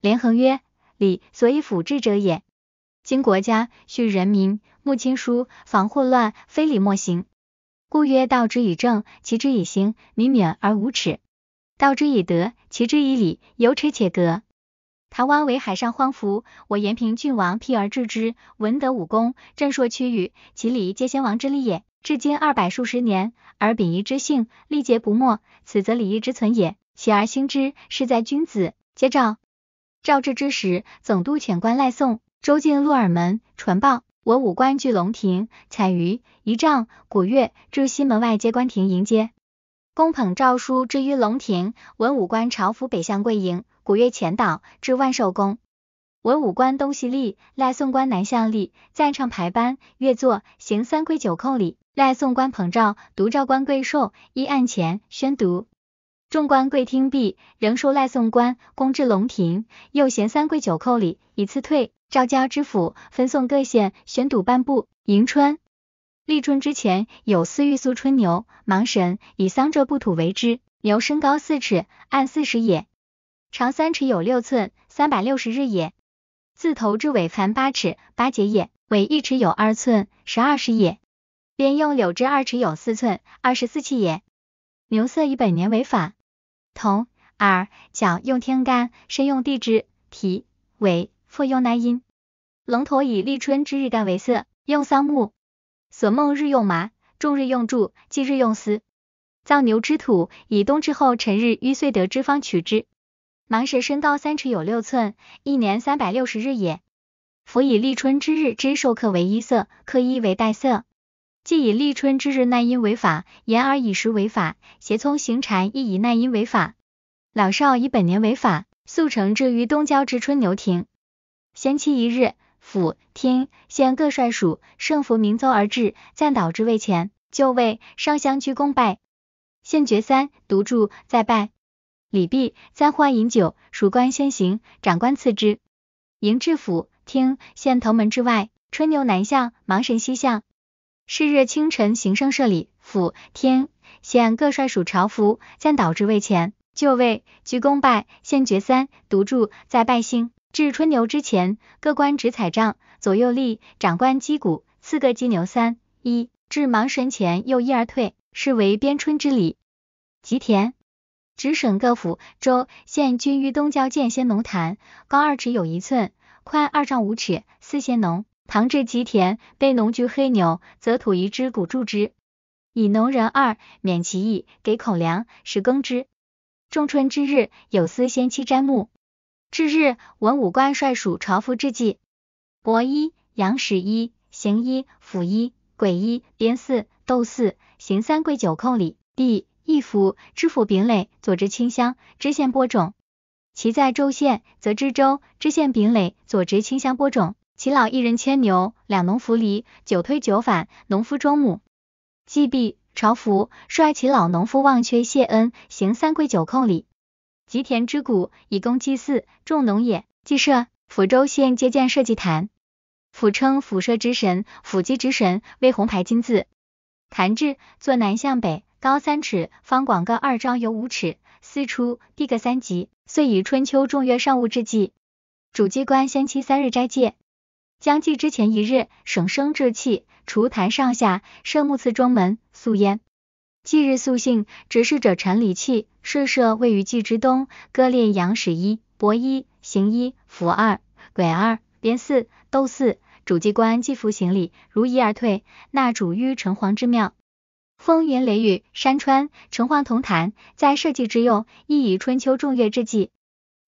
连横曰：礼所以辅治者也。今国家恤人民，睦亲疏，防祸乱，非礼莫行。故曰：道之以政，齐之以刑，民免而无耻；道之以德，齐之以礼，有耻且格。台湾为海上荒服，我延平郡王辟而治之，文德武功，震烁区域，其礼皆先王之礼也。至今二百数十年，而秉仪之性历劫不没，此则礼义之存也。起而兴之，事在君子。接诏，诏至之时，总督遣官赖送，周进鹿耳门，传报。我武官据龙庭、彩鱼、仪仗、鼓乐，至西门外接官亭迎接。公捧诏书之于龙庭，文武官朝服北向跪迎。鼓乐前导至万寿宫，文武官东西立，赖宋官南向立，赞唱排班，乐作，行三跪九叩礼。赖宋官捧诏，独诏官跪受，依案前宣读。众官跪听毕，仍受赖宋官，公至龙庭，又行三跪九叩礼，以次退。诏交知府，分送各县，宣读颁布。迎春，立春之前，有司御宿春牛，芒神以桑柘布土为之，牛身高四尺，按四十也。长三尺有六寸，三百六十日也。自头至尾凡八尺，八节也。尾一尺有二寸，十二时也。边用柳枝二尺有四寸，二十四气也。牛色以本年为法。头、耳、脚用天干，身用地支，蹄、尾、腹用纳音。龙头以立春之日干为色，用桑木。所梦日用麻，终日用柱，忌日用丝。造牛之土，以冬至后辰日淤岁得之方取之。芒蛇身高三尺有六寸，一年三百六十日也。夫以立春之日之授课为一色，课一为带色。既以立春之日奈阴为法，言而以时为法，邪聪行禅亦以奈阴为法。老少以本年为法，速成至于东郊之春牛亭。先期一日，府、厅、县各率属圣服鸣奏而至，赞导之位前，就位，上香鞠躬拜。献爵三，独住再拜。礼毕，簪花饮酒，属官先行，长官次之。迎至府厅县头门之外，春牛南向，芒神西向。是日清晨行圣设礼，府天县各率属朝服，暂导之位前，就位，鞠躬拜，献爵三，独住，再拜星。至春牛之前，各官执彩杖，左右立，长官击鼓，四个击牛三一。至芒神前，又一而退，是为边春之礼。吉田。直省各府、州、县均于东郊建先农坛，高二尺有一寸，宽二丈五尺，四先农。唐至吉田，被农具黑牛，则土一之谷筑之，以农人二免其役，给口粮，使耕之。仲春之日，有司先期瞻木。至日，文武官率属朝服之祭，伯衣、阳史衣、行衣、府衣、鬼衣、边四、斗四，行三跪九叩礼。第一府知府丙垒，左执清香，知县播种；其在州县，则知州、知县丙垒，左执清香播种。其老一人牵牛，两农扶犁，久推九返，农夫终母。祭毕，朝服率其老农夫忘缺谢恩，行三跪九叩礼。吉田之谷，以供祭祀，众农也。祭社，抚州县皆建社稷坛。府称府社之神，府基之神为红牌金字。坛制，坐南向北。高三尺，方广各二丈有五尺，四出，地各三级。遂以春秋众月上物之祭。主机关先期三日斋戒，将祭之前一日，省生制器，除坛上下，设木次中门，素焉。祭日素性，执事者陈礼器，设设位于祭之东，割列阳史一、帛一、行一、符二、鬼二、边四、斗四。主机关祭服行礼，如仪而退，纳主于城隍之庙。风云雷雨，山川城隍同坛，在社稷之用，亦以春秋众月之际。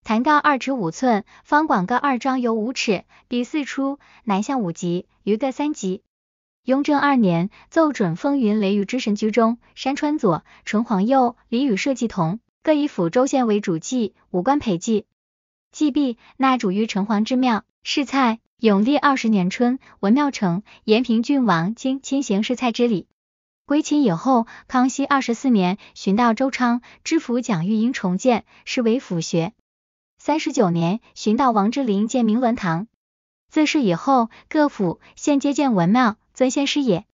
坛高二尺五寸，方广各二丈有五尺，比四出，南向五级，余各三级。雍正二年，奏准风云雷雨之神居中，山川左，城隍右，礼与社稷同，各以府州县为主祭，五官陪祭。祭毕，纳主于城隍之庙。试菜，永历二十年春，文庙成，延平郡王经亲行试菜之礼。归秦以后，康熙二十四年，寻到周昌，知府蒋玉英重建，是为府学。三十九年，寻到王之林建明伦堂。自是以后，各府县皆建文庙，尊先师也。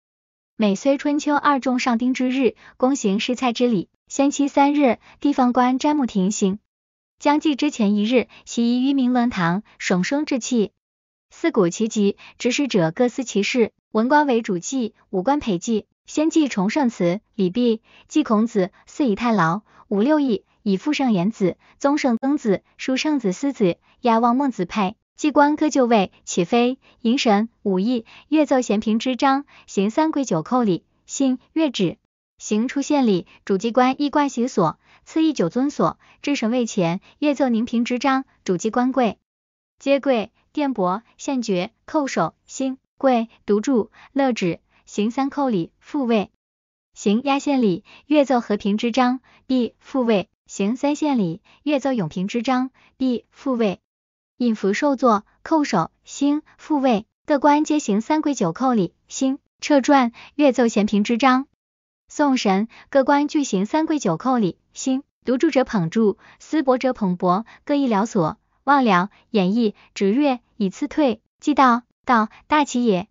每岁春秋二仲上丁之日，公行试菜之礼，先期三日，地方官瞻木停行。将祭之前一日，习仪于明伦堂，省生之气。四古其集，执事者各司其事，文官为主祭，武官陪祭。先祭崇圣祠，礼毕，祭孔子，四以太牢，五六义，以父圣言子，宗圣曾子，叔圣子思子，亚望孟子配。祭官各就位，起飞，迎神，武艺，乐奏咸平之章，行三跪九叩礼，信乐旨，行出献礼，主祭官衣冠席所。赐一九尊所，至神位前，乐奏宁平之章，主祭官跪，皆跪，殿帛，献爵，叩首，兴，跪，独柱，乐止，行三叩礼，复位，行压献礼，乐奏和平之章，必复位，行三献礼，乐奏永平之章，必复位，引服受坐，叩首，兴，复位，各官皆行三跪九叩礼，兴，撤传，乐奏咸平之章。送神，各官俱行三跪九叩礼。兴独住者捧住，司帛者捧帛，各一疗所。望疗、演绎、指月，以次退。祭道，道大旗也。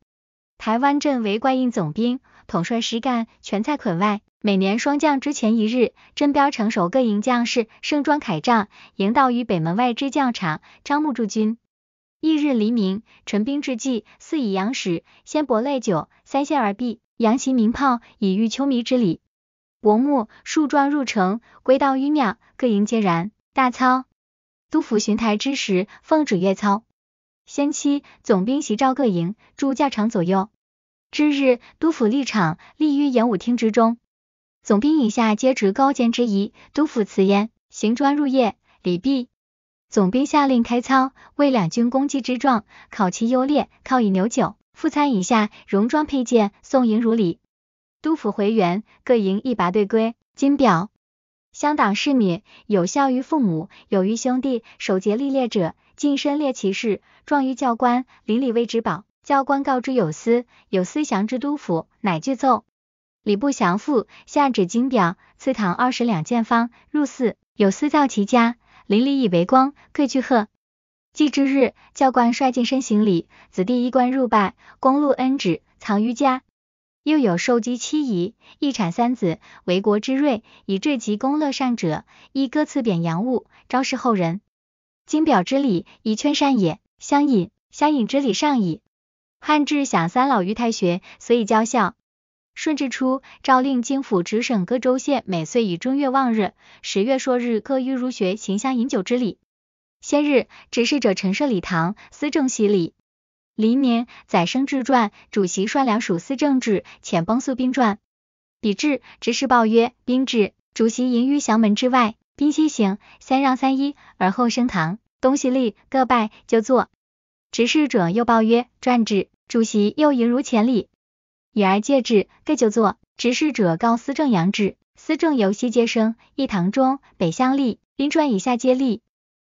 台湾镇为怪印总兵，统帅实干，全在捆外。每年霜降之前一日，镇标成熟各营将士盛装铠仗，迎到于北门外之将场，招募驻军。翌日黎明，陈兵至祭，四以阳始，先薄类酒，三献而毕。扬旗鸣炮，以御秋弥之礼。薄暮，树桩入城，归道于庙，各营皆然。大操，督府巡台之时，奉旨阅操。先期，总兵席召各营，驻教场左右。之日，督府立场，立于演武厅之中。总兵以下皆执高见之仪。督府辞焉，行专入夜，礼毕。总兵下令开仓，为两军攻击之状，考其优劣，靠以牛酒。副参以下戎装佩剑，送迎如礼。督府回援，各营一拔队归。金表，乡党士敏，有孝于父母，有于兄弟，守节立烈者，近身列其事，状于教官，邻里谓之宝。教官告知有司，有司降之督府，乃具奏。礼部降父，下旨金表，赐堂二十两见方。入寺，有司造其家，邻里以为光，各具贺。祭之日，教官率近身行礼，子弟衣冠入拜，公禄恩旨，藏于家。又有受姬妻仪，一产三子，为国之瑞，以至极公乐善者，亦各赐贬洋物，昭示后人。金表之礼，以劝善也。相引，相引之礼上矣。汉至享三老于太学，所以教孝。顺治初，诏令京府直省各州县，每岁以正月望日、十月朔日，各于儒学行香饮酒之礼。先日，执事者陈设礼堂，司政洗礼。黎明，载生志传，主席率两属司政制，遣崩宿兵传。比至，执事报曰：兵至，主席迎于祥门之外，兵西行，三让三一，而后升堂。东西立，各拜就坐。执事者又报曰：传至，主席又迎如前礼，以而戒至，各就坐。执事者告司政扬旨，司政由西皆升，一堂中，北相立，宾传以下皆立。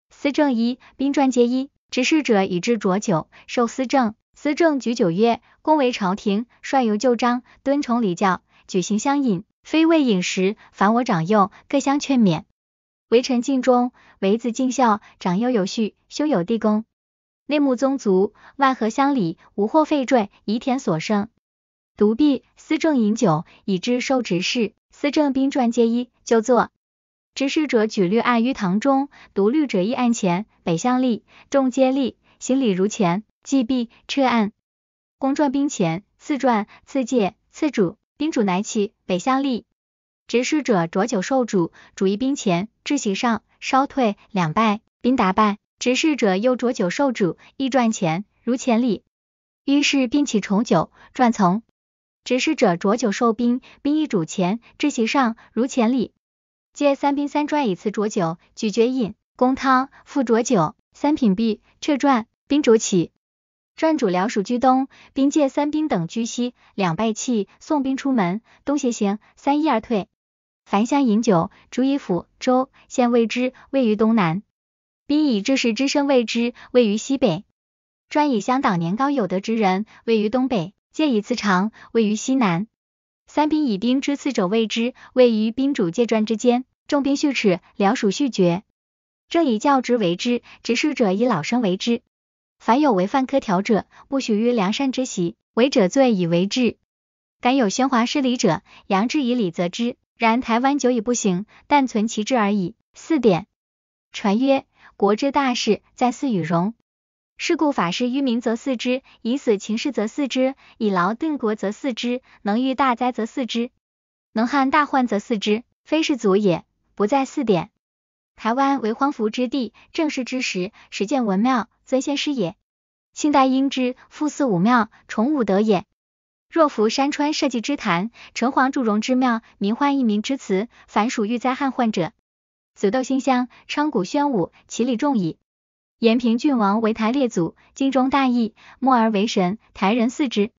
司政一，宾传皆一。执事者以至浊酒，受司政。司政举酒曰：“公为朝廷，率由旧章，敦崇礼教，举行相饮，非为饮食。凡我长幼，各相劝勉。为臣尽忠，为子尽孝。长幼有序，兄有弟恭。内穆宗族，外和乡里，无或废坠，宜田所生。独臂，司政饮酒，以知受执事。司政兵传皆一，就坐。”执事者举律案于堂中，独律者亦案前，北向立，众皆立，行礼如前。既毕，撤案。公传兵前，赐传，赐戒，赐主。兵主乃起，北向立。执事者酌酒受主，主于兵前，至席上，稍退，两拜，兵答拜。执事者又酌酒受主，亦传前，如前礼。于是兵起重酒，传从。执事者酌酒受兵，兵亦主前，至席上，如前礼。借三兵三传以次浊酒，举绝饮，公汤复浊酒，三品毕，撤传，兵主起。传主辽属居东，兵借三兵等居西，两败弃，送兵出门，东斜行，三一而退。凡乡饮酒，主以府、州、县谓之，位于东南；兵以知识之声谓之，位于西北。专以乡党年高有德之人，位于东北；借以次长，位于西南。三兵以兵之次者谓之，位于兵主介传之间。重兵序齿，僚属序绝。正以教职为之，执事者以老生为之。凡有违犯科条者，不许于梁山之席。违者罪以为治。敢有喧哗失礼者，扬之以礼则之。然台湾久已不行，但存其志而已。四点。传曰：国之大事，在祀与戎。是故法师于民则祀之，以死秦氏则祀之，以劳定国则祀之，能御大灾则祀之，能撼大患则祀之。非是祖也，不在祀典。台湾为荒服之地，正是之时，始建文庙，尊先师也。清代因之复祀武庙，崇武德也。若夫山川社稷之坛，城隍祝融之庙，民患一民之祠，凡属遇灾旱患者，紫豆馨香，昌谷宣武，其礼重矣。延平郡王为台列祖，京中大义，默而为神，台人祀之。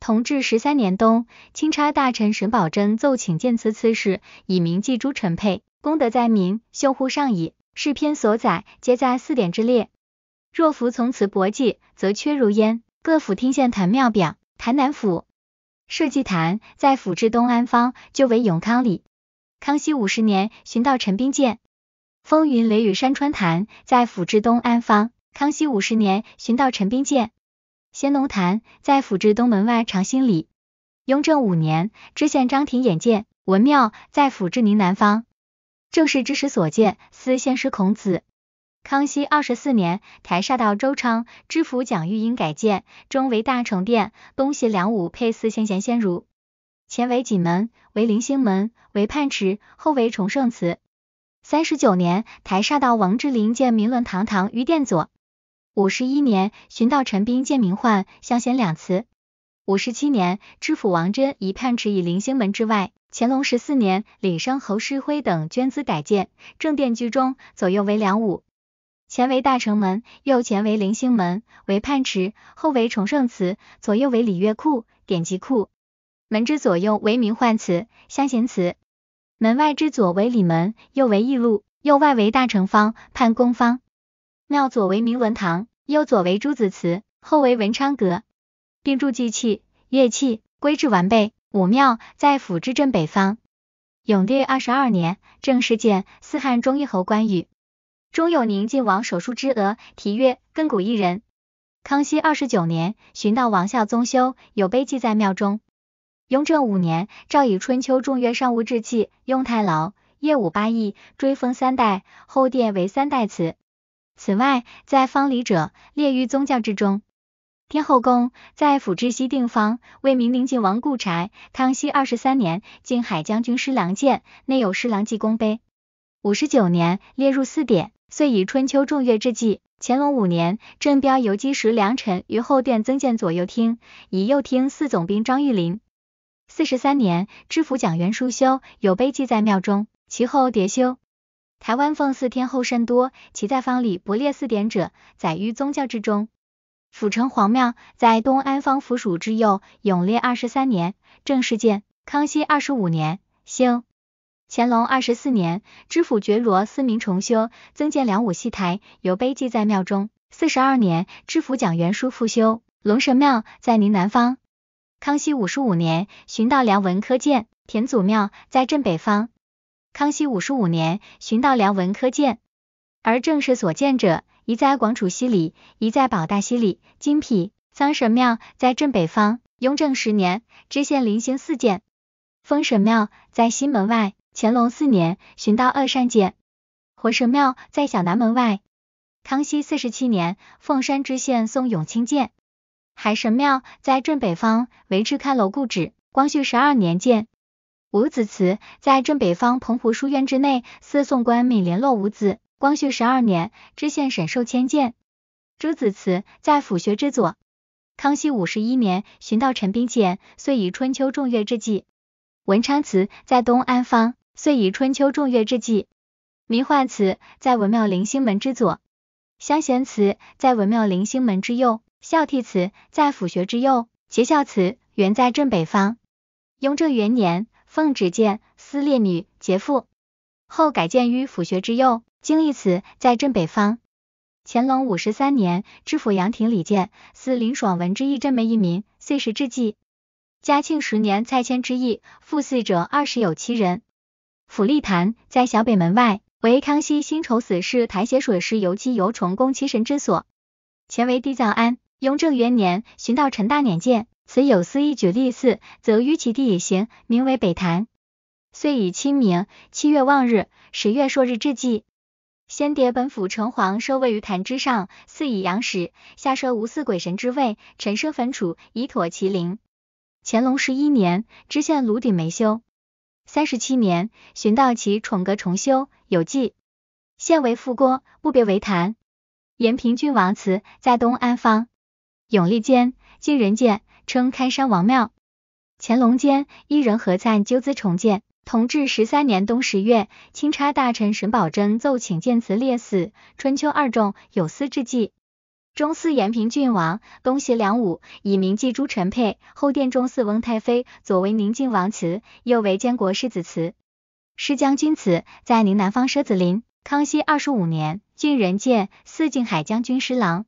同治十三年冬，钦差大臣沈葆桢奏请见此此事，以铭记诸臣配，功德在民，修乎上矣。是篇所载，皆在四典之列。若服从此博记，则缺如焉。各府听县坛庙表，台南府社稷坛在府治东安方，就为永康里。康熙五十年，寻到陈兵舰。风云雷雨山川潭在府治东安方，康熙五十年寻到陈兵舰。仙农坛在府治东门外长兴里。雍正五年知县张廷眼见文庙在府治宁南方，正是之时所见，思先师孔子。康熙二十四年台沙道周昌知府蒋玉英改建，中为大成殿，东西两武配四先贤先儒，前为锦门，为灵星门，为泮池，后为崇圣祠。三十九年，台沙道王之林建明伦堂堂于殿左。五十一年，寻道陈兵建明焕相贤两祠。五十七年，知府王真以泮池以灵星门之外。乾隆十四年，李生侯师辉等捐资改建正殿居中，左右为两武，前为大成门，右前为灵星门，为泮池，后为崇圣祠，左右为礼乐库、典籍库。门之左右为明焕祠、相贤祠。门外之左为里门，右为义路，右外为大成方、判公方。庙左为明伦堂，右左为朱子祠，后为文昌阁，并筑祭器、乐器，规制完备。武庙在府之正北方。永历二十二年，正式建四汉中义侯关羽，中有宁晋王手书之额，题曰亘古一人。康熙二十九年，寻到王孝宗修，有碑记在庙中。雍正五年，诏以春秋重月上物制器，用太牢，业五八亿，追封三代，后殿为三代祠。此外，在方里者，列于宗教之中。天后宫在府治西定方，为明宁靖王故柴。康熙二十三年，靖海将军施琅建，内有施琅记功碑。五十九年，列入四典，遂以春秋重月之纪。乾隆五年，正标游击时良臣于后殿增建左右厅，以右厅四总兵张玉林。四十三年，知府蒋元书修有碑记在庙中，其后迭修。台湾奉祀天后甚多，其在方里不列四典者，载于宗教之中。府城隍庙在东安方府署之右。永烈二十三年，正式建。康熙二十五年，兴。乾隆二十四年，知府觉罗思明重修，增建两武戏台，有碑记在庙中。四十二年，知府蒋元书复修龙神庙，在宁南方。康熙五十五年，寻到梁文科建田祖庙在镇北方。康熙五十五年，寻到梁文科建，而正是所建者，一在广楚西里，一在保大西里。金匹桑神庙在镇北方。雍正十年，知县临兴四建，封神庙在西门外。乾隆四年，寻到二善建，活神庙在小南门外。康熙四十七年，凤山知县宋永清建。海神庙在镇北方，为赤开楼故址。光绪十二年建五子祠，在镇北方澎湖书院之内。四宋官命联络五子。光绪十二年，知县沈寿迁建朱子祠，在府学之左。康熙五十一年，寻到陈兵建，遂以春秋重月之际。文昌祠在东安方，遂以春秋重月之际。明焕祠在文庙灵星门之左。香贤祠在文庙灵星门之右。孝悌祠在府学之右，节孝祠原在正北方。雍正元年，奉旨建司列女节妇，后改建于府学之右。经义祠在正北方。乾隆五十三年，知府杨廷礼建司林爽文之义正门一名，岁时之际。嘉庆十年，蔡迁之役，赴祀者二十有七人。府立坛在小北门外，为康熙辛丑死事台写水师游期游崇宫七神之所，前为地藏庵。雍正元年，寻到陈大年建，此有司一举立嗣，则于其地也行，名为北坛。遂以清明七月望日，十月朔日之际，先迭本府城隍收位于坛之上，祀以阳史，下设无祀鬼神之位，陈设坟储，以妥其灵。乾隆十一年，知县炉鼎没修。三十七年，寻到其宠阁重修，有记。现为副郭，不别为坛。延平郡王祠在东安坊。永历间，经人建，称开山王庙。乾隆间，一人合赞纠资重建。同治十三年冬十月，钦差大臣沈葆桢奏请建祠列祀，春秋二仲有司之祭。中祀延平郡王，东协梁武，以名记诸臣配。后殿中祀翁太妃，左为宁靖王祠，右为监国世子祠。施将军祠在宁南方舍子林。康熙二十五年，郡人建祀靖海将军师郎。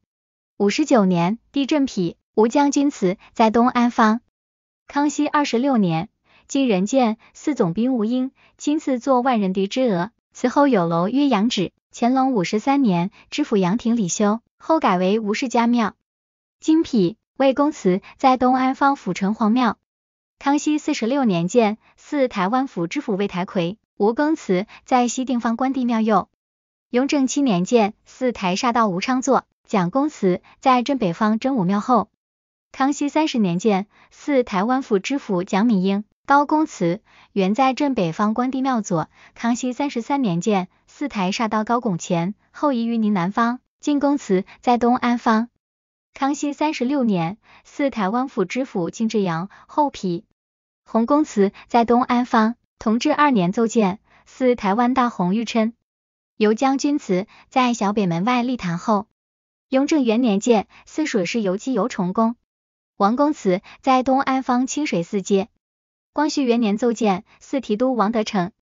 五十九年，地震匹吴将军祠在东安坊。康熙二十六年。今人见四总兵吴英亲自作万人敌之额，此后有楼曰阳址。乾隆五十三年，知府杨廷礼修，后改为吴氏家庙。金匹魏公祠在东安坊府城隍庙。康熙四十六年建四台湾府知府魏台魁，吴公祠在西定方关帝庙右。雍正七年建四台煞道吴昌座，蒋公祠在镇北方真武庙后。康熙三十年建祀台湾府知府蒋敏英。高公祠原在镇北方关帝庙左，康熙三十三年建，四台煞到高拱前，后移于宁南方。进公祠在东安方。康熙三十六年，祀台湾府知府金志扬后批。洪公祠在东安方。同治二年奏建，祀台湾大洪玉琛。游将军祠在小北门外立坛后。雍正元年建，祀水师游击游崇宫。王公祠在东安方清水寺街。光绪元年奏建，四提督王德成。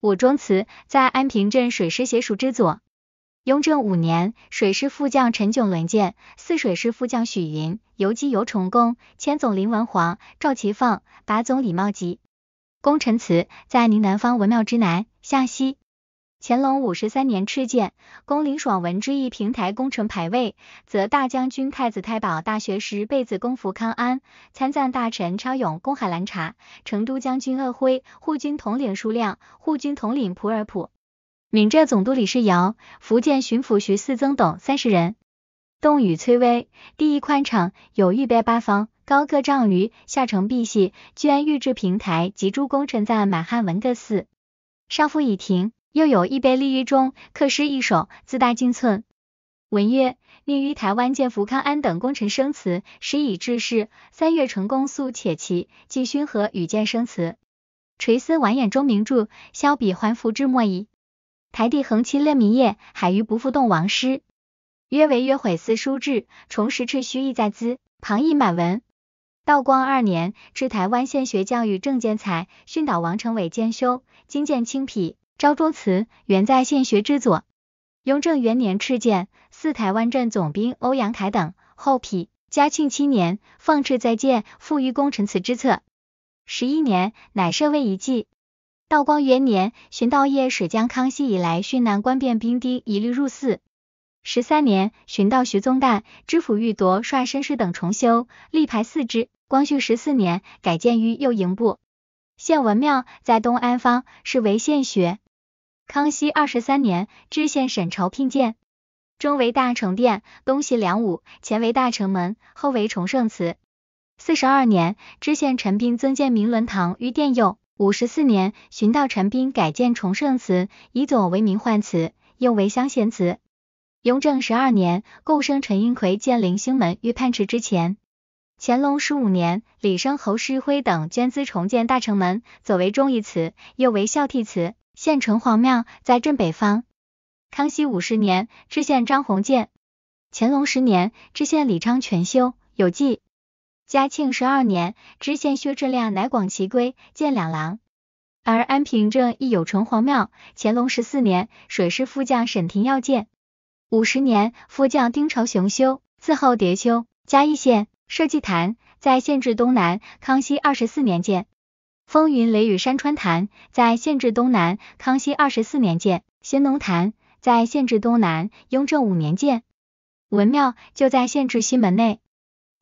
武忠祠在安平镇水师协署之左。雍正五年，水师副将陈炯伦建，泗水师副将许云，游击游崇宫，千总林文煌、赵其放，八总李茂吉。功臣祠在宁南方文庙之南、向西。乾隆五十三年敕建，恭林爽文之义平台功臣牌位，则大将军、太子太保、大学士贝子公福康安，参赞大臣超勇、公海兰察，成都将军鄂辉，护军统领舒亮，护军统领普尔普，闽浙总督李世尧，福建巡抚徐嗣增等三十人。洞宇崔巍，第一宽敞，有玉碑八方，高各丈余，下承碧玺，居安御制平台及诸功臣赞满汉文各寺。少傅已停。又有一碑立于中，刻诗一首，自带金寸。文曰：宁于台湾见福康安等功臣生祠，时以致仕。三月成功肃且齐，即勋和与见生祠。垂丝完眼中名著，削笔还复之末矣。台地横七列民业，海鱼不复动王师。约为约毁思书志，重拾赤虚意在兹，旁译满文。道光二年，至台湾县学教育正建才训导王成伟兼修，今见清匹。昭州祠原在县学之左。雍正元年敕建，四台湾镇总兵欧阳凯等。后批。嘉庆七年，奉敕再建，复于功臣祠之侧。十一年，乃设为遗迹。道光元年，巡道业水将康熙以来殉难官变兵丁一律入祀。十三年，巡道徐宗旦知府欲夺率绅士等重修，力排四之。光绪十四年，改建于右营部。县文庙在东安坊，是为县学。康熙二十三年，知县沈朝聘建，中为大成殿，东西两五，前为大成门，后为崇圣祠。四十二年，知县陈斌增建明伦堂于殿右。五十四年，寻道陈斌改建崇圣祠，以左为明焕祠，右为香贤祠。雍正十二年，共生陈英奎建灵兴门于泮池之前。乾隆十五年，李生侯世辉等捐资重建大成门，左为忠义祠，右为孝悌祠。县城隍庙在镇北方。康熙五十年，知县张宏建；乾隆十年，知县李昌全修有记。嘉庆十二年，知县薛志亮乃广其规建两廊。而安平镇亦有城隍庙。乾隆十四年，水师副将沈廷耀建。五十年，副将丁朝雄修，自号叠修。嘉义县设祭坛，在县治东南。康熙二十四年建。风云雷雨山川坛在县治东南，康熙二十四年建；先农坛在县治东南，雍正五年建。文庙就在县治西门内。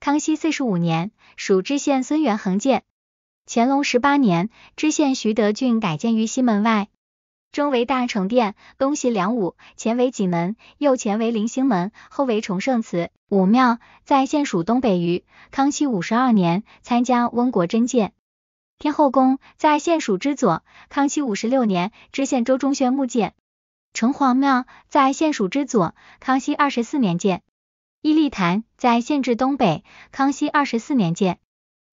康熙四十五年，属知县孙元衡建。乾隆十八年，知县徐德俊改建于西门外。中为大成殿，东西两武，前为济门，右前为灵星门，后为崇圣祠。武庙在现属东北隅。康熙五十二年参加温国真建。天后宫在县署之左。康熙五十六年知县周忠宣墓建。城隍庙在县署之左。康熙二十四年建。义利坛在县治东北。康熙二十四年建。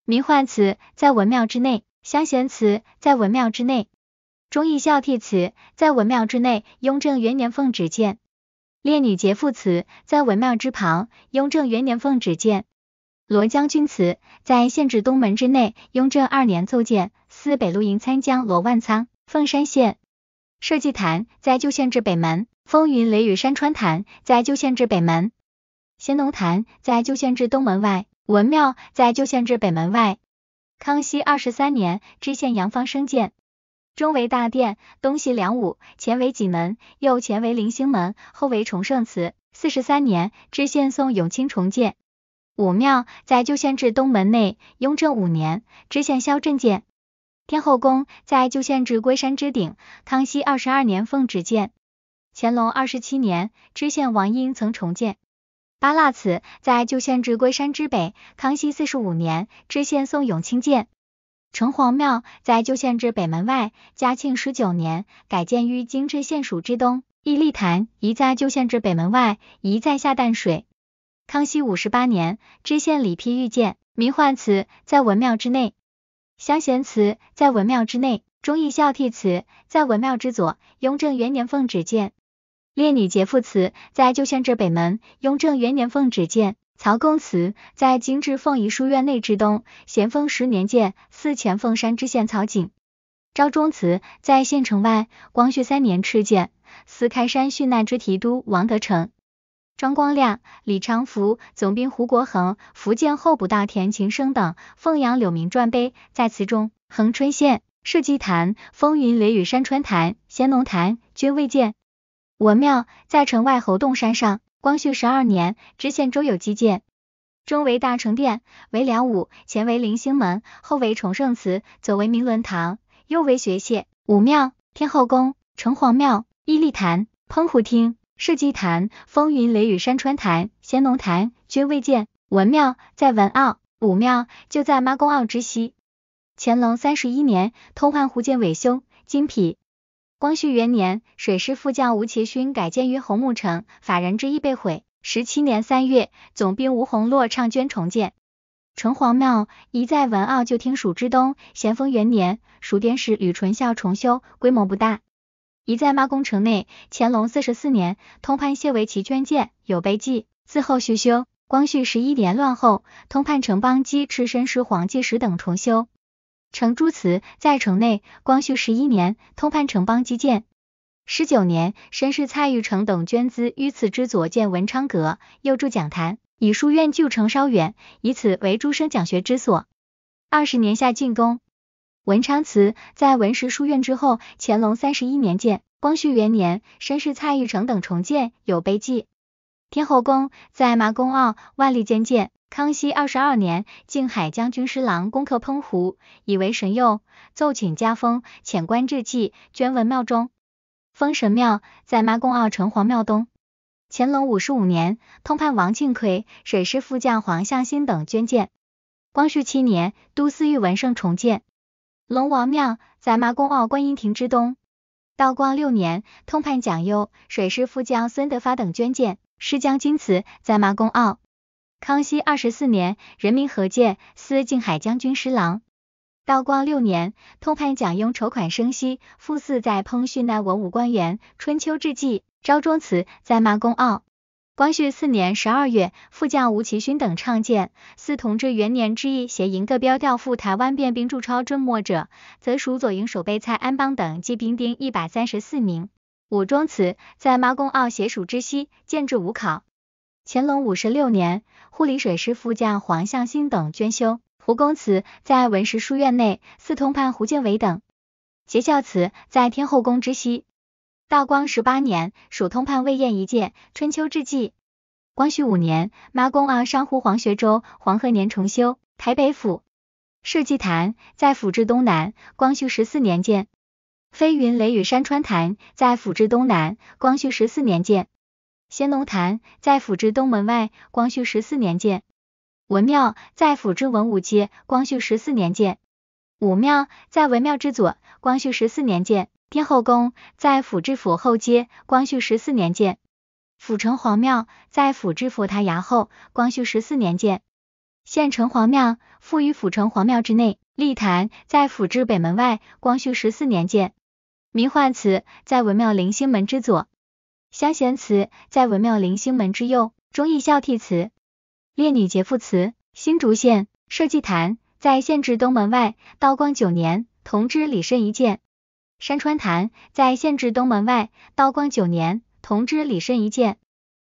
明焕祠在文庙之内。香贤祠在文庙之内。忠义孝悌祠在文庙之内，雍正元年奉旨建；烈女节妇祠在文庙之旁，雍正元年奉旨建；罗将军祠在县治东门之内，雍正二年奏建。司北路营参将罗万仓，凤山县。社稷坛在旧县治北门，风云雷雨山川坛在旧县治北门，先农坛在旧县治东门外，文庙在旧县治北门外。康熙二十三年，知县杨芳生建。中为大殿，东西两武，前为济门，右前为灵星门，后为崇圣祠。四十三年，知县宋永清重建武庙，在旧县治东门内。雍正五年，知县萧振建天后宫，在旧县治龟山之顶。康熙二十二年奉旨建。乾隆二十七年，知县王英曾重建八腊祠，在旧县治龟山之北。康熙四十五年，知县宋永清建。城隍庙在旧县治北门外，嘉庆十九年改建于今治县署之东。义利坛移在旧县治北门外，移在下淡水。康熙五十八年，知县李丕御建明焕祠在文庙之内，香贤祠在文庙之内，忠义孝悌祠在文庙之左。雍正元年奉旨建烈女节妇祠在旧县治北门，雍正元年奉旨建。曹公祠在今治凤仪书院内之东，咸丰十年建，祀前凤山知县曹景。昭忠祠在县城外，光绪三年敕建，祀开山殉难之提督王德成。庄光亮、李长福、总兵胡国恒、福建候补大田秦升等奉养柳明传碑在祠中。恒春县社稷坛、风云雷雨山川坛、仙农坛均未建。文庙在城外侯洞山上。光绪十二年，知县周有基建，中为大成殿，为梁武，前为灵星门，后为崇圣祠，左为明伦堂，右为学榭。武庙、天后宫、城隍庙、义利坛、澎湖厅、社稷坛、风云雷雨山川坛、仙农坛均未建。文庙在文澳，武庙就在妈宫澳之西。乾隆三十一年，通判胡建伟修金匹。光绪元年，水师副将吴其勋改建于红木城，法人之意被毁。十七年三月，总兵吴洪洛倡捐重建城隍庙，移在文澳旧厅署之东。咸丰元年，蜀典使吕纯孝重修，规模不大，移在妈宫城内。乾隆四十四年，通判谢为其捐建，有碑记，自后续修。光绪十一年乱后，通判城邦基赤身师黄继时等重修。程朱祠在城内，光绪十一年通判城邦基建。十九年，绅士蔡玉成等捐资于此之左建文昌阁，右筑讲坛，以书院旧城稍远，以此为诸生讲学之所。二十年下进宫。文昌祠在文石书院之后，乾隆三十一年建，光绪元年绅士蔡玉成等重建，有碑记。天后宫在麻宫坳万历间建。康熙二十二年，靖海将军侍郎攻克澎湖，以为神佑，奏请加封，遣官致祭，捐文庙中。封神庙在妈宫坳城隍庙东。乾隆五十五年，通判王庆奎、水师副将黄向新等捐建。光绪七年，都司御文胜重建。龙王庙在麻宫坳观音亭之东。道光六年，通判蒋佑、水师副将孙德发等捐建。施将军祠在麻宫坳。康熙二十四年，人民和建，司靖海将军施郎。道光六年，通判蒋雍筹款生息，复祀在烹训那文武官员。春秋之际，昭忠祠在麻宫坳。光绪四年十二月，副将吴其勋等倡建。司同治元年之役，携营各标调赴台湾变兵驻超征没者，则属左营守备蔡安邦等计兵丁一百三十四名。武忠祠在妈宫坳斜署之西，建制五考。乾隆五十六年，护理水师副将黄向新等捐修胡公祠，在文石书院内。四通判胡建伟等节孝祠在天后宫之西。道光十八年，蜀通判魏燕一届。春秋之际，光绪五年，妈宫二商湖黄学周黄鹤年重修。台北府社稷坛在府治东南。光绪十四年建。飞云雷雨山川坛在府治东南，光绪十四年建。仙农坛在府治东门外，光绪十四年建。文庙在府治文武街，光绪十四年建。武庙在文庙之左，光绪十四年建。天后宫在府治府后街，光绪十四年建。府城隍庙在府治府台衙后，光绪十四年建。县城隍庙附于府城隍庙之内。立坛在府治北门外，光绪十四年建。名宦祠在文庙灵星门之左。香贤祠在文庙灵星门之右，忠义孝悌祠、烈女节妇祠。新竹县社稷坛在县治东门外，道光九年，同知李慎一建。山川坛在县治东门外，道光九年，同知李慎一建。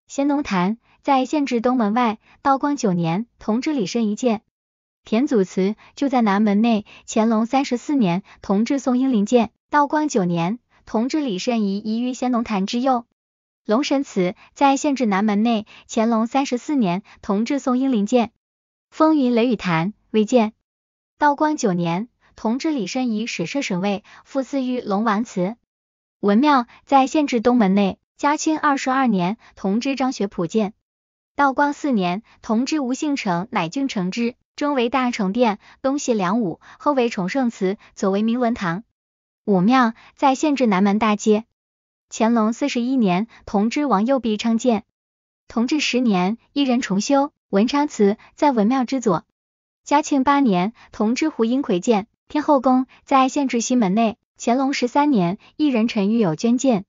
咸农坛在县治东门外，道光九年，同知李慎一建。田祖祠就在南门内，乾隆三十四年，同治宋英龄建。道光九年，同治李慎仪移于咸农坛之右。龙神祠在县治南门内，乾隆三十四年，同治宋英龄建。风云雷雨坛未建。道光九年，同治李慎仪始设省尉，复祀于龙王祠。文庙在县治东门内。嘉庆二十二年，同知张学普建。道光四年，同知吴姓成乃郡城之，中为大成殿，东西两武，后为崇圣祠，左为明文堂。武庙在县治南门大街。乾隆四十一年，同知王右弼昌建。同治十年，一人重修文昌祠，在文庙之左。嘉庆八年，同知胡英奎建。天后宫在县治西门内。乾隆十三年，一人陈玉友捐建。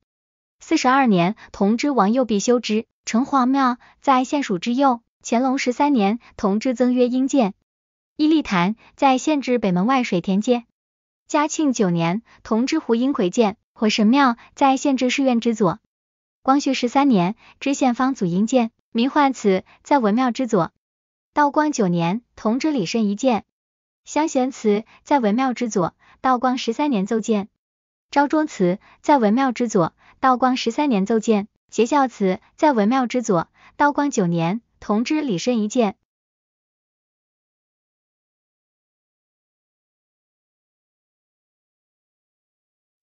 四十二年，同知王右弼修之。城隍庙在县署之右。乾隆十三年，同知曾约英建。伊利坛在县治北门外水田街。嘉庆九年，同知胡英奎建。火神庙在县治士院之左。光绪十三年，知县方祖英建。名唤祠在文庙之左。道光九年，同知李慎一建。香贤祠在文庙之左。道光十三年奏建。昭忠祠在文庙之左。道光十三年奏建。节孝祠在文庙之左。道光九年，同知李慎一建。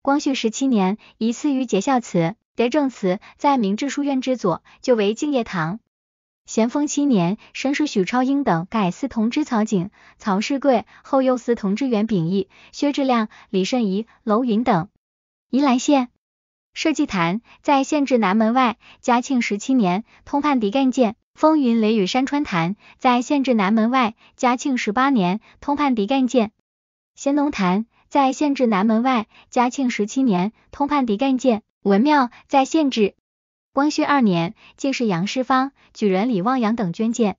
光绪十七年，移祀于节孝祠。德政祠在明治书院之左，旧为敬业堂。咸丰七年，申书许超英等改司同知曹景、曹世贵，后又司同知袁秉义、薛志亮、李慎仪、娄云等。宜兰县社稷坛在县治南门外。嘉庆十七年，通判狄干建。风云雷雨山川坛在县治南门外。嘉庆十八年，通判狄干建。咸农坛。在县治南门外，嘉庆十七年，通判狄干建。文庙在县治光绪二年，进士杨世芳、举人李望阳等捐建。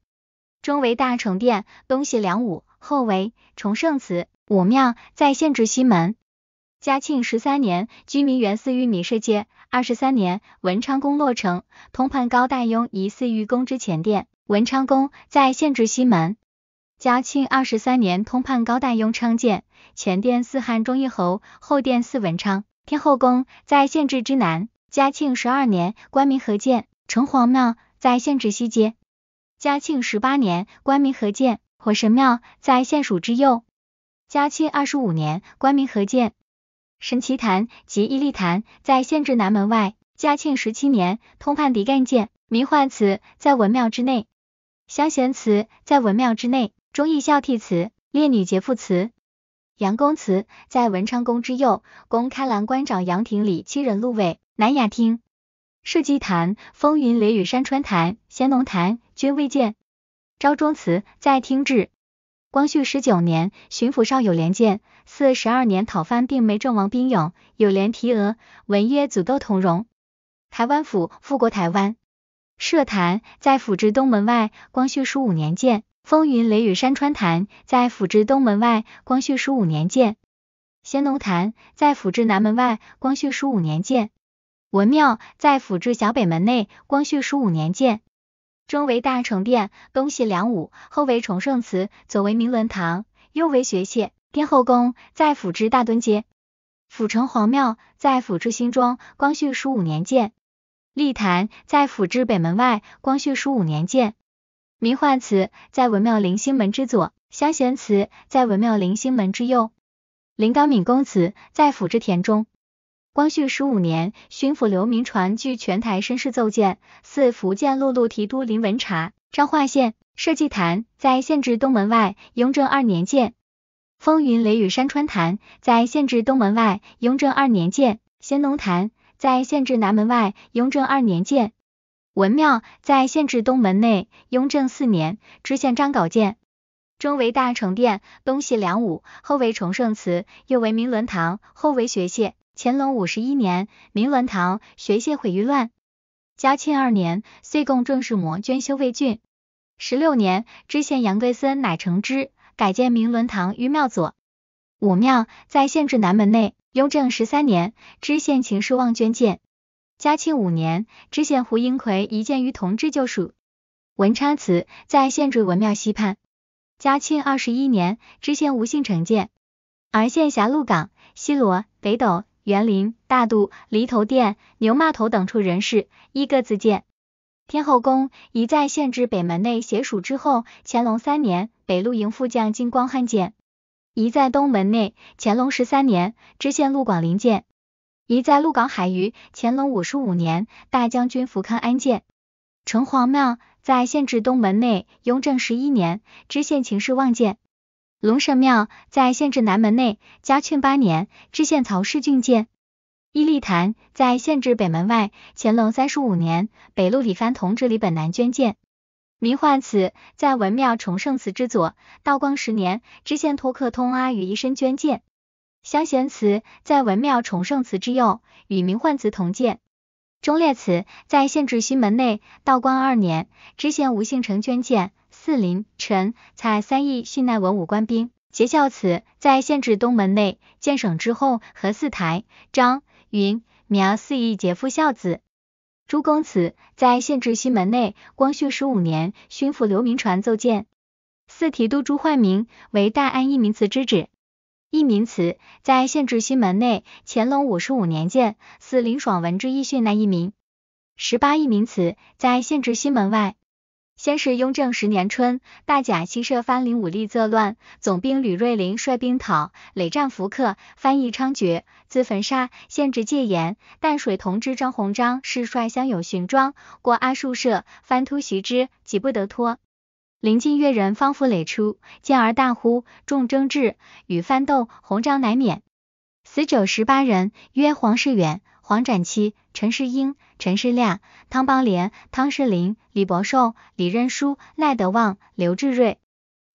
中为大成殿，东西两武，后为崇圣祠。武庙在县治西门。嘉庆十三年，居民原祀于米市街。二十三年，文昌宫落成，通判高大雍移祀于宫之前殿。文昌宫在县治西门。嘉庆二十三年，通判高大雍昌建。前殿祀汉忠义侯，后殿祀文昌。天后宫在县治之南。嘉庆十二年，官民合建。城隍庙在县治西街。嘉庆十八年，官民合建。火神庙在县署之右。嘉庆二十五年，官民合建。神奇坛及义利坛在县治南门外。嘉庆十七年，通判狄干建。名唤祠在文庙之内。香贤祠在文庙之内。忠义孝悌祠、烈女节妇祠。杨公祠在文昌宫之右，宫开栏关长杨廷礼七人禄位，南雅厅。社稷坛、风云雷雨山川坛、咸农坛均未建。昭忠祠在厅治。光绪十九年，巡抚邵友廉建。四十二年，讨藩并没郑王兵勇，有廉题额，文曰祖斗同荣。台湾府复国台湾。社坛在府治东门外，光绪十五年建。风云雷雨山川坛在府治东门外，光绪十五年建；仙农坛在府治南门外，光绪十五年建；文庙在府治小北门内，光绪十五年建。中为大成殿，东西两武，后为崇圣祠，左为明伦堂，右为学榭。天后宫在府治大墩街。府城隍庙在府治新庄，光绪十五年建；立坛在府治北门外，光绪十五年建。名唤祠在文庙灵星门之左，香贤祠在文庙灵星门之右，临高敏公祠在府之田中。光绪十五年，巡抚刘铭传据全台绅士奏见，四福建陆路提督林文察，彰化县社稷坛在县治东门外，雍正二年建。风云雷雨山川坛在县治东门外，雍正二年建。仙农坛在县治南门外，雍正二年建。文庙在县治东门内，雍正四年，知县张镐建。中为大成殿，东西两午，后为崇圣祠，又为明伦堂，后为学谢。乾隆五十一年，明伦堂学谢毁于乱。嘉庆二年，岁贡正式模捐修魏郡。十六年，知县杨贵森乃承之，改建明伦堂于庙左。武庙在县治南门内。雍正十三年，知县秦世望捐建。嘉庆五年，知县胡英奎移建于同治旧属。文昌祠在县治文庙西畔。嘉庆二十一年，知县吴信成建。而县辖鹿港、西罗、北斗。园林、大渡、犁头店、牛骂头等处人士，依各自建。天后宫移在县治北门内写署之后。乾隆三年，北路营副将金光汉建。移在东门内。乾隆十三年，知县陆广林建。移在鹿港海隅。乾隆五十五年，大将军福康安建。城隍庙在县治东门内。雍正十一年，知县秦世望建。龙神庙在县治南门内，嘉庆八年，知县曹世俊建。伊利坛在县治北门外，乾隆三十五年，北路李藩同志李本南捐建。明焕祠在文庙崇圣祠之左，道光十年，知县托克通阿与一身捐建。香贤祠在文庙崇圣祠之右，与明焕祠同建。忠烈祠在县治西门内，道光二年，知县吴信成捐建。四林陈蔡三义训纳文武官兵，节孝祠在县治东门内建省之后，和四台张云苗四义节父孝子。朱公祠在县治西门内，光绪十五年，巡抚刘铭传奏建。四提督朱焕明为代安义民祠之址。义民祠在县治西门内，乾隆五十五年建。四林爽文之义训纳义民。十八义民祠在县治西门外。先是雍正十年春，大甲西设藩林武力作乱，总兵吕瑞麟率兵讨，累战伏克，翻译猖獗，自焚杀，限制戒严。淡水同知张鸿章是率乡友巡庄，过阿术社，藩突袭之，急不得脱。临近越人方复垒出，见而大呼，众争至，与藩斗，鸿章乃免。死者十八人，曰黄世远。黄展期、陈世英、陈世亮、汤邦莲、汤世林、李伯寿、李任书、赖德旺、刘志瑞、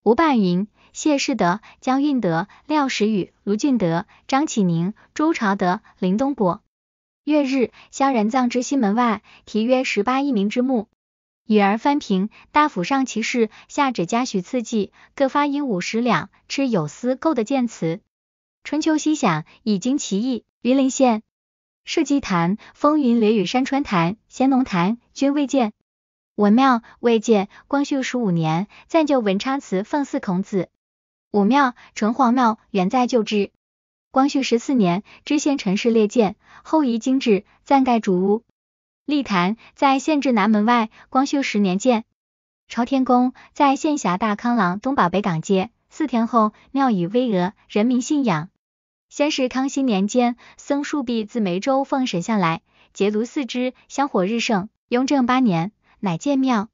吴半云、谢世德、江运德、廖时宇、卢俊德、张启宁、周朝德、林东伯。月日，乡人葬之西门外，题曰十八一名之墓。与儿翻平，大府上其事，下旨嘉许赐祭，各发银五十两，吃有司购的建祠。春秋西享，已经其意。云林县。社稷坛、风云雷雨山川坛、咸农坛均未建。文庙未建，光绪十五年暂就文昌祠奉祀孔子。武庙、城隍庙原在旧址。光绪十四年，知县陈氏列建，后移精致，暂盖主屋。立坛在县治南门外，光绪十年建。朝天宫在县辖大康廊东宝北港街。四天后，庙宇巍峨，人民信仰。先是康熙年间，僧树弼自梅州奉神像来，结庐四支，香火日盛。雍正八年，乃建庙。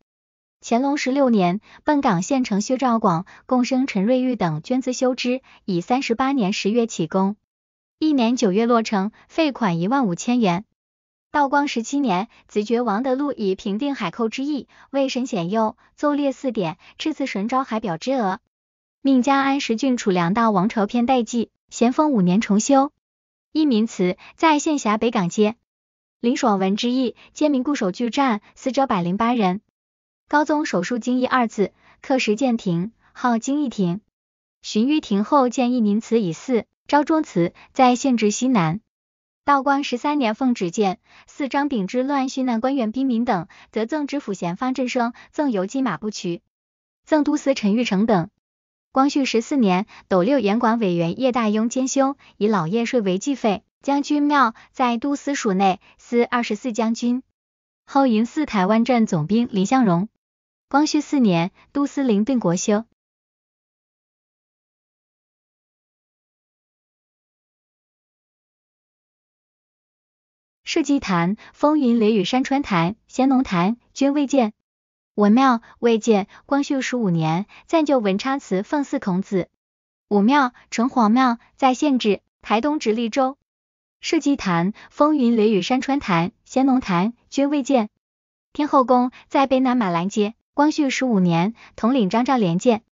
乾隆十六年，本港县城薛兆广、共生陈瑞玉等捐资修之，以三十八年十月起工，一年九月落成，费款一万五千元。道光十七年，子爵王德禄以平定海寇之意，为神显佑，奏列四典，敕赐神昭海表之额，命加安石郡储粮道王朝篇代记。咸丰五年重修。一民祠在县辖北港街。林爽文之役，兼民固守据战，死者百零八人。高宗手术经义二字，刻石建亭，号经义亭。荀彧亭后建义民祠以祀。昭忠祠在县治西南。道光十三年奉旨建，四张秉之乱殉难官员兵民等，得赠知府衔方振声，赠游金马步渠，赠都司陈玉成等。光绪十四年，斗六盐管委员叶大庸兼修，以老业税为计费。将军庙在都司署内，司二十四将军。后营祀台湾镇总兵林相荣。光绪四年，都司令定国修。社稷坛、风云雷雨山川坛、咸农坛均未见。文庙未建，光绪十五年暂就文昌祠奉祀孔子。武庙、城隍庙在县治台东直隶州。社稷坛、风云雷雨山川坛、咸农坛均未建。天后宫在北南马兰街。光绪十五年，统领张兆联建。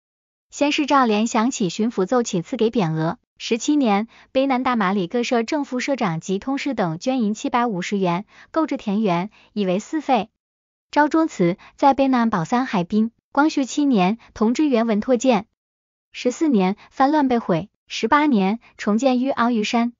先是赵联想起巡抚奏请赐给匾额。十七年，卑南大马里各社正副社长及通事等捐银七百五十元，购置田园，以为私费。昭忠祠在卑南宝山海滨。光绪七年，同知原文拓建。十四年，番乱被毁。十八年，重建于鳌鱼山。